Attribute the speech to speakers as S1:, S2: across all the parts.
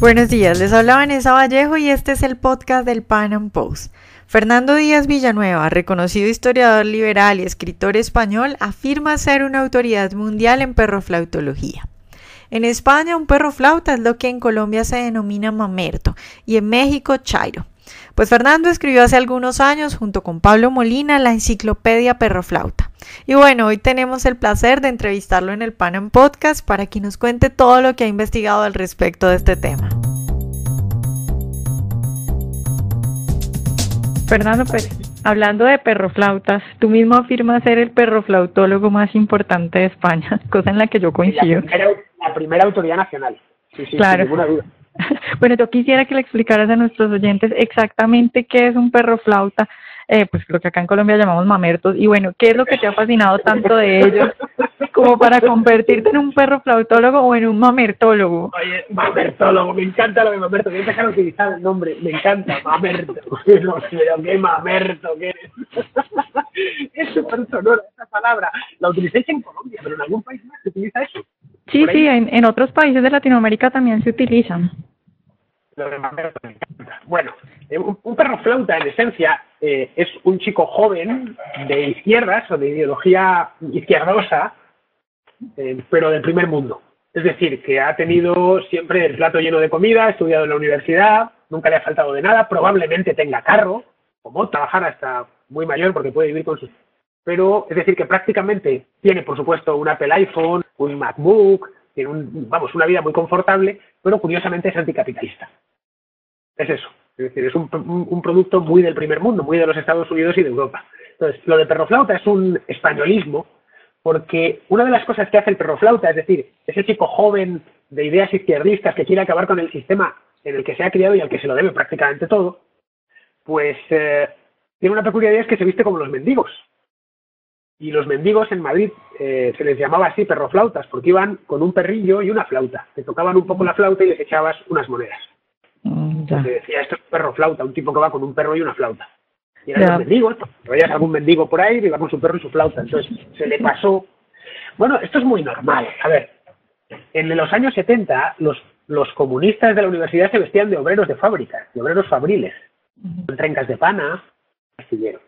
S1: Buenos días, les habla Vanessa Vallejo y este es el podcast del Pan Am Post. Fernando Díaz Villanueva, reconocido historiador liberal y escritor español, afirma ser una autoridad mundial en perroflautología. En España, un perro flauta es lo que en Colombia se denomina mamerto y en México chairo. Pues Fernando escribió hace algunos años junto con Pablo Molina la enciclopedia Perroflauta. Y bueno, hoy tenemos el placer de entrevistarlo en el Panam Podcast para que nos cuente todo lo que ha investigado al respecto de este tema. Fernando, pues hablando de perroflautas, tú mismo afirmas ser el perroflautólogo más importante de España, cosa en la que yo coincido.
S2: La primera, autoridad nacional. Sí, sí,
S1: claro. Sin ninguna duda. Bueno, yo quisiera que le explicaras a nuestros oyentes exactamente qué es un perro flauta, eh, pues lo que acá en Colombia llamamos mamertos, y bueno, qué es lo que te ha fascinado tanto de ellos como para convertirte en un perro flautólogo o en un mamertólogo.
S2: Oye, mamertólogo, me encanta lo de mamerto, voy a dejar de utilizar el nombre, me encanta, mamerto. No qué mamerto, qué es súper sonora esa palabra. La utilicéis en Colombia, pero en algún país más se utiliza eso.
S1: Sí, sí, en, en otros países de Latinoamérica también se utilizan.
S2: Bueno, eh, un, perro flauta en esencia eh, es un chico joven de izquierdas o de ideología izquierdosa, eh, pero del primer mundo. Es decir, que ha tenido siempre el plato lleno de comida, ha estudiado en la universidad, nunca le ha faltado de nada, probablemente tenga carro, como trabajar hasta muy mayor porque puede vivir con sus... Pero es decir, que prácticamente tiene, por supuesto, un Apple iPhone, un MacBook, tiene un, vamos, una vida muy confortable, pero curiosamente es anticapitalista. Es eso. Es decir, es un, producto muy del primer mundo, muy de los Estados Unidos y de Europa. Entonces, lo de perroflauta es un españolismo, porque una de las cosas que hace el perroflauta, es decir, ese chico joven de ideas izquierdistas que quiere acabar con el sistema en el que se ha criado y al que se lo debe prácticamente todo, pues eh, tiene una peculiaridad es que se viste como los mendigos y los mendigos en Madrid eh, se les llamaba así perroflautas, porque iban con un perrillo y una flauta. Te tocaban un poco la flauta y les echabas unas monedas. Mm, se decía, esto es perro flauta, un tipo que va con un perro y una flauta. Y eran los mendigos, veías algún mendigo por ahí, iba con su perro y su flauta. Entonces se le pasó. Bueno, esto es muy normal. A ver, en los años 70 los, los comunistas de la universidad se vestían de obreros de fábrica, de obreros fabriles, con trencas de pana, astilleros.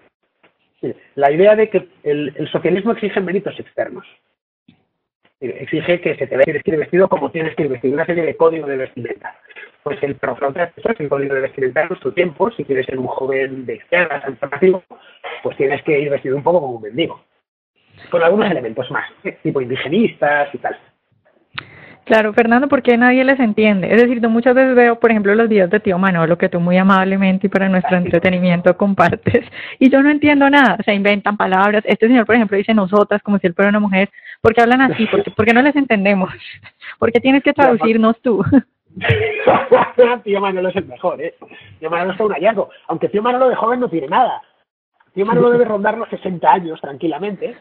S2: La idea de que el, socialismo exige méritos externos. Exige que se te vea que ir vestido como tienes que ir vestido, una serie de códigos de vestimenta. Pues el proflauta es el código de vestimenta en nuestro tiempo. Si quieres ser un joven de izquierdas alternativo, pues tienes que ir vestido un poco como un mendigo. Con algunos elementos más, tipo indigenistas y tal.
S1: Claro, Fernando, porque nadie les entiende. Es decir, yo muchas veces veo, por ejemplo, los videos de tío Manolo que tú muy amablemente y para nuestro entretenimiento compartes, y yo no entiendo nada. O sea, inventan palabras. Este señor, por ejemplo, dice nosotras como si él fuera una mujer. ¿Por qué hablan así? ¿Por qué, no les entendemos? ¿Por qué tienes que traducirnos tú?
S2: tío Manolo es el mejor, ¿eh? Tío Manolo es un hallazgo. Aunque tío Manolo de joven no tiene nada. Tío Manolo debe rondar los 60 años tranquilamente,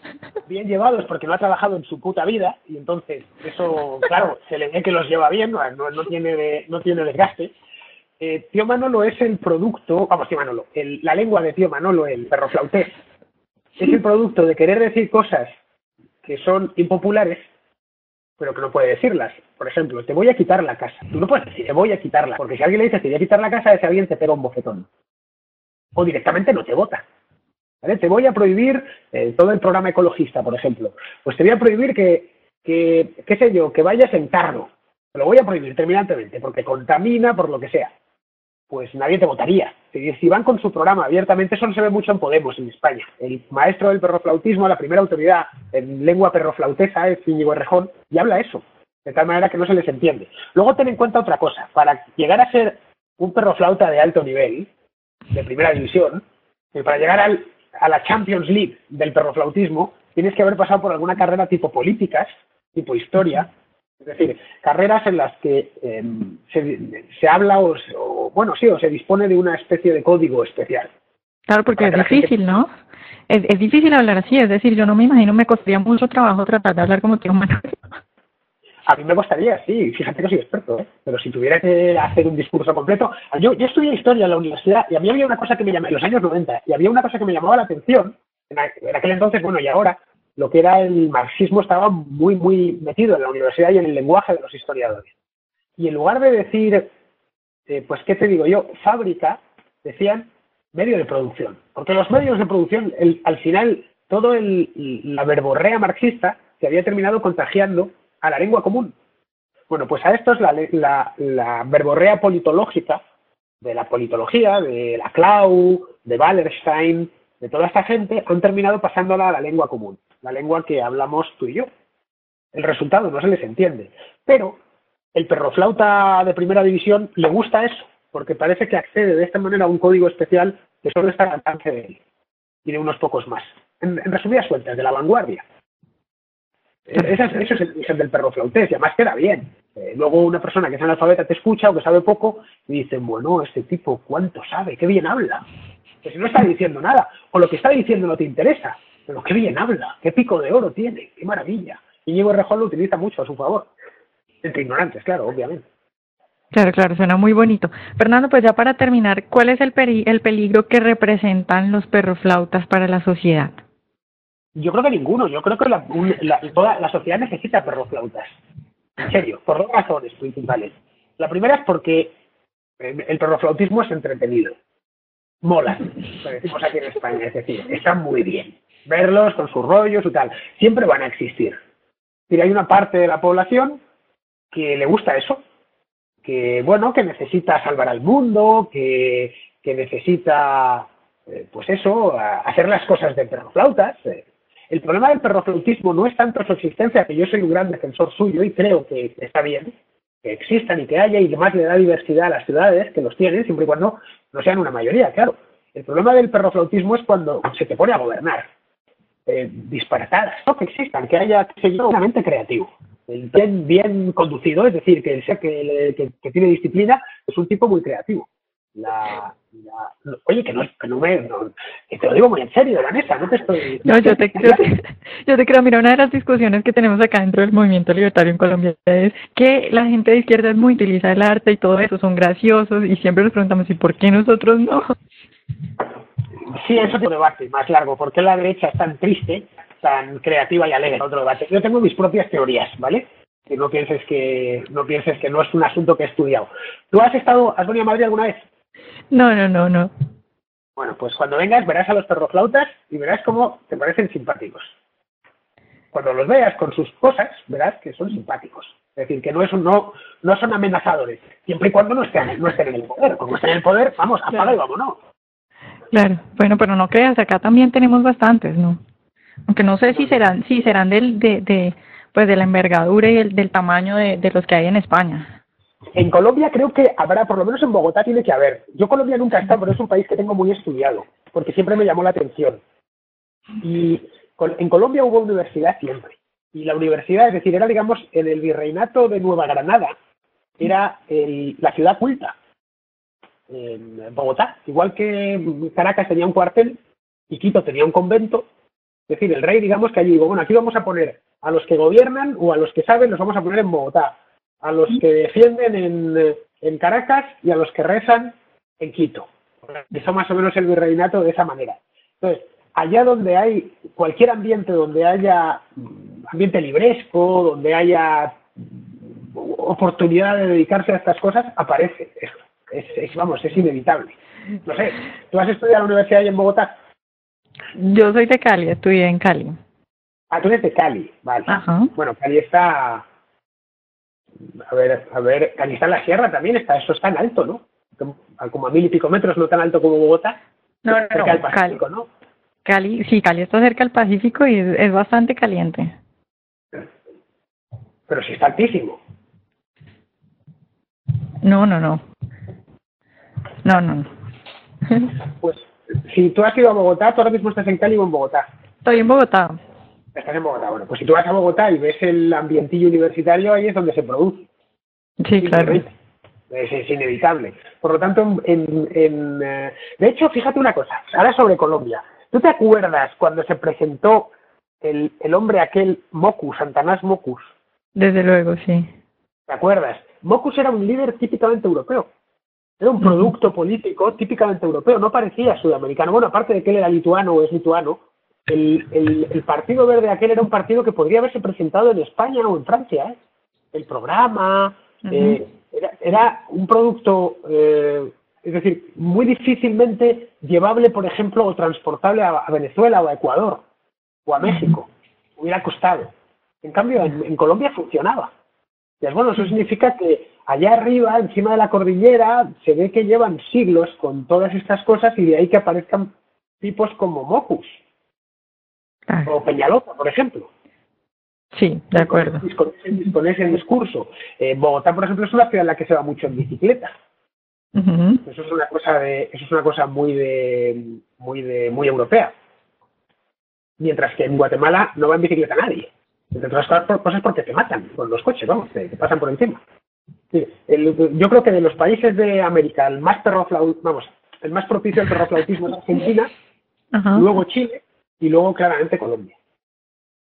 S2: bien llevados porque no ha trabajado en su puta vida y entonces eso, claro, se le ve que los lleva bien, no, tiene desgaste. Eh, tío Manolo es el producto, vamos, tío Manolo, la lengua de tío Manolo, el perro flautés, es el producto de querer decir cosas que son impopulares, pero que no puede decirlas. Por ejemplo, te voy a quitar la casa. Tú no puedes decir, te voy a quitarla, porque si alguien le dice, te voy a quitar la casa, ese alguien te pega un bofetón. O directamente no te vota. Te voy a prohibir eh, todo el programa ecologista, por ejemplo. Pues te voy a prohibir que, que, qué sé yo, que vayas en carro. Te lo voy a prohibir terminantemente, porque contamina, por lo que sea. Pues nadie te votaría. Si, van con su programa abiertamente, eso no se ve mucho en Podemos, en España. El maestro del perroflautismo, la primera autoridad en lengua perroflautesa, es Íñigo Errejón, y habla eso. De tal manera que no se les entiende. Luego ten en cuenta otra cosa. Para llegar a ser un perroflauta de alto nivel, de primera división, para llegar al a la Champions League del perroflautismo, tienes que haber pasado por alguna carrera tipo políticas, tipo historia, es decir, carreras en las que em, se, habla o, bueno, sí, o se dispone de una especie de código especial.
S1: Claro, porque es difícil, ¿no? Es, es, difícil hablar así, es decir, yo no me imagino, me costaría mucho trabajo tratar de hablar como tío Manuel.
S2: A mí me costaría, sí, fíjate que soy experto, ¿eh? pero si tuviera que hacer un discurso completo. Yo, yo estudié historia en la universidad y a mí había una cosa que me llamaba, en los años 90, y había una cosa que me llamaba la atención, en aquel entonces, bueno, y ahora, lo que era el marxismo estaba muy, muy metido en la universidad y en el lenguaje de los historiadores. Y en lugar de decir eh, pues, ¿qué te digo yo? Fábrica, decían, medio de producción. Porque los medios de producción, el, al final, todo el, la verborrea marxista se había terminado contagiando a la lengua común. Bueno, pues a esto es la, la, la verborrea politológica de la politología, de la Clau, de Wallerstein, de toda esta gente, han terminado pasándola a la lengua común, la lengua que hablamos tú y yo. El resultado no se les entiende. Pero el perroflauta de primera división le gusta eso, porque parece que accede de esta manera a un código especial que solo está al alcance de él y de unos pocos más. En, en resumidas cuentas, de la vanguardia. Es, eso es el origen del perroflautés y además queda bien. Eh, luego una persona que es analfabeta te escucha o que sabe poco y dicen, bueno, este tipo, ¿cuánto sabe? ¿Qué bien habla? Que si no está diciendo nada, o lo que está diciendo no te interesa, pero qué bien habla, qué pico de oro tiene, qué maravilla. Y Diego Rejón lo utiliza mucho a su favor. Entre ignorantes, claro, obviamente.
S1: Claro, claro, suena muy bonito. Fernando, pues ya para terminar, ¿cuál es el, peri el peligro que representan los perroflautas para la sociedad?
S2: Yo creo que ninguno. Yo creo que la, la, toda la sociedad necesita perroflautas. En serio, por dos razones principales. La primera es porque el perroflautismo es entretenido. Mola, lo decimos aquí en España, es decir, están muy bien. Verlos con sus rollos y tal. Siempre van a existir. Y hay una parte de la población que le gusta eso, que bueno, que necesita salvar al mundo, que, que necesita, eh, pues eso, hacer las cosas de perroflautas. Eh. El problema del perroflautismo no es tanto su existencia, que yo soy un gran defensor suyo y creo que está bien, que existan y que haya, y además le da diversidad a las ciudades que los tienen, siempre y cuando no sean una mayoría, claro. El problema del perroflautismo es cuando se te pone a gobernar. Eh, disparatadas, que existan, que haya, que una mente creativo bien, bien conducido, es decir, que el que, que, que, tiene disciplina es un tipo muy creativo. La, la, oye, que no, que no me. No, que te lo digo muy en serio, Vanessa, no te estoy.
S1: No, yo te, yo, te, yo te creo. Mira, una de las discusiones que tenemos acá dentro del movimiento libertario en Colombia es que la gente de izquierda es muy utiliza el arte y todo eso, son graciosos y siempre nos preguntamos, ¿y por qué nosotros no?
S2: Sí, eso es un debate más largo. ¿Por qué la derecha es tan triste tan creativa y alegre. Otro debate. Yo tengo mis propias teorías, ¿vale? Que no pienses que no pienses que no es un asunto que he estudiado. ¿Tú has estado, has venido a Madrid alguna vez?
S1: No, no, no, no.
S2: Bueno, pues cuando vengas verás a los perroflautas y verás cómo te parecen simpáticos. Cuando los veas con sus cosas, verás que son simpáticos. Es decir, que no, es un, no, no son amenazadores, siempre y cuando no estén, no estén en el poder. Como estén en el poder, vamos, apaga claro. y vámonos.
S1: Claro, bueno, pero no creas, acá también tenemos bastantes, ¿no? aunque no sé si serán si serán del de, de pues de la envergadura y el, del tamaño de, de los que hay en España.
S2: En Colombia creo que habrá, por lo menos en Bogotá tiene que haber. Yo Colombia nunca he estado, pero es un país que tengo muy estudiado, porque siempre me llamó la atención. Y en Colombia hubo universidad siempre. Y la universidad, es decir, era, digamos, en el virreinato de Nueva Granada, era el, la ciudad culta. En Bogotá, igual que Caracas tenía un cuartel y Quito tenía un convento, es decir, el rey, digamos que allí digo, bueno, aquí vamos a poner a los que gobiernan o a los que saben, los vamos a poner en Bogotá, a los que defienden en, en Caracas y a los que rezan en Quito. Eso más o menos el virreinato de esa manera. Entonces, allá donde hay cualquier ambiente, donde haya ambiente libresco, donde haya oportunidad de dedicarse a estas cosas, aparece. Es, vamos, es inevitable. No sé, ¿tú has estudiado en la universidad ahí en Bogotá?
S1: Yo soy de Cali, estudié en Cali.
S2: Ah, tú eres de Cali, vale.
S1: Ajá.
S2: Bueno, Cali está... A ver, a ver, Cali está en la sierra también, está, eso está en alto, ¿no? Como a mil y pico metros, no tan alto como Bogotá.
S1: No, no,
S2: cerca del Pacífico,
S1: Cali,
S2: ¿no?
S1: Cali, sí, Cali está cerca del Pacífico y es, es bastante caliente.
S2: Pero sí está altísimo.
S1: No, no, no. No, no, no.
S2: Pues si tú has ido a Bogotá, tú ahora mismo estás en Cali o en Bogotá.
S1: Estoy en Bogotá.
S2: Estás en Bogotá, bueno, pues si tú vas a Bogotá y ves el ambientillo universitario, ahí es donde se produce.
S1: Sí, claro.
S2: Es, es inevitable. Por lo tanto, en, en, eh, de hecho, fíjate una cosa, ahora sobre Colombia. ¿Tú te acuerdas cuando se presentó el, el hombre aquel Mocus, Santanás Mocus?
S1: Desde luego, sí.
S2: ¿Te acuerdas? Mocus era un líder típicamente europeo. Era un producto político típicamente europeo, no parecía sudamericano. Bueno, aparte de que él era lituano o es lituano, el, el, el, Partido Verde aquel era un partido que podría haberse presentado en España o en Francia. ¿eh? El programa, uh -huh. eh, era, un producto, eh, es decir, muy difícilmente llevable, por ejemplo, o transportable a, Venezuela o a Ecuador o a México. Hubiera costado. En cambio, en, Colombia funcionaba. Y es bueno, eso significa que allá arriba, encima de la cordillera, se ve que llevan siglos con todas estas cosas y de ahí que aparezcan tipos como Mocus o Peñalosa, por ejemplo.
S1: Sí, de acuerdo.
S2: Con, ese discurso. Eh, Bogotá, por ejemplo, es una ciudad en la que se va mucho en bicicleta. Eso es una cosa de, eso es una cosa muy de, muy de, muy europea. Mientras que en Guatemala no va en bicicleta nadie. Entre otras cosas porque te matan con los coches, vamos, te, pasan por encima. yo creo que de los países de América, el más vamos, el más propicio al perroflautismo es Argentina, luego Chile y luego claramente Colombia.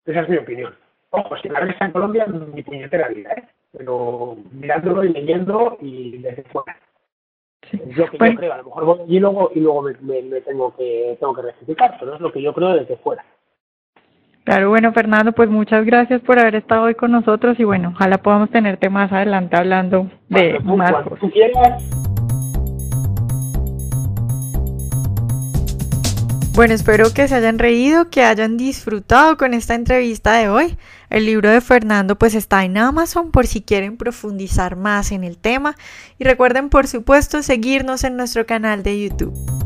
S2: Esa es mi opinión. Ojo, si la está en Colombia, mi puñetera vida, ¿eh? Pero mirándolo y leyendo y desde fuera. Es lo que yo creo. A lo mejor voy allí y luego, y luego me, tengo que tengo que rectificar, pero es lo que yo creo desde fuera.
S1: Claro, bueno, Fernando, pues muchas gracias por haber estado hoy con nosotros y bueno, ojalá podamos tenerte más adelante hablando de más cosas. Bueno, espero que se hayan reído, que hayan disfrutado con esta entrevista de hoy. El libro de Fernando pues está en Amazon por si quieren profundizar más en el tema y recuerden por supuesto seguirnos en nuestro canal de YouTube.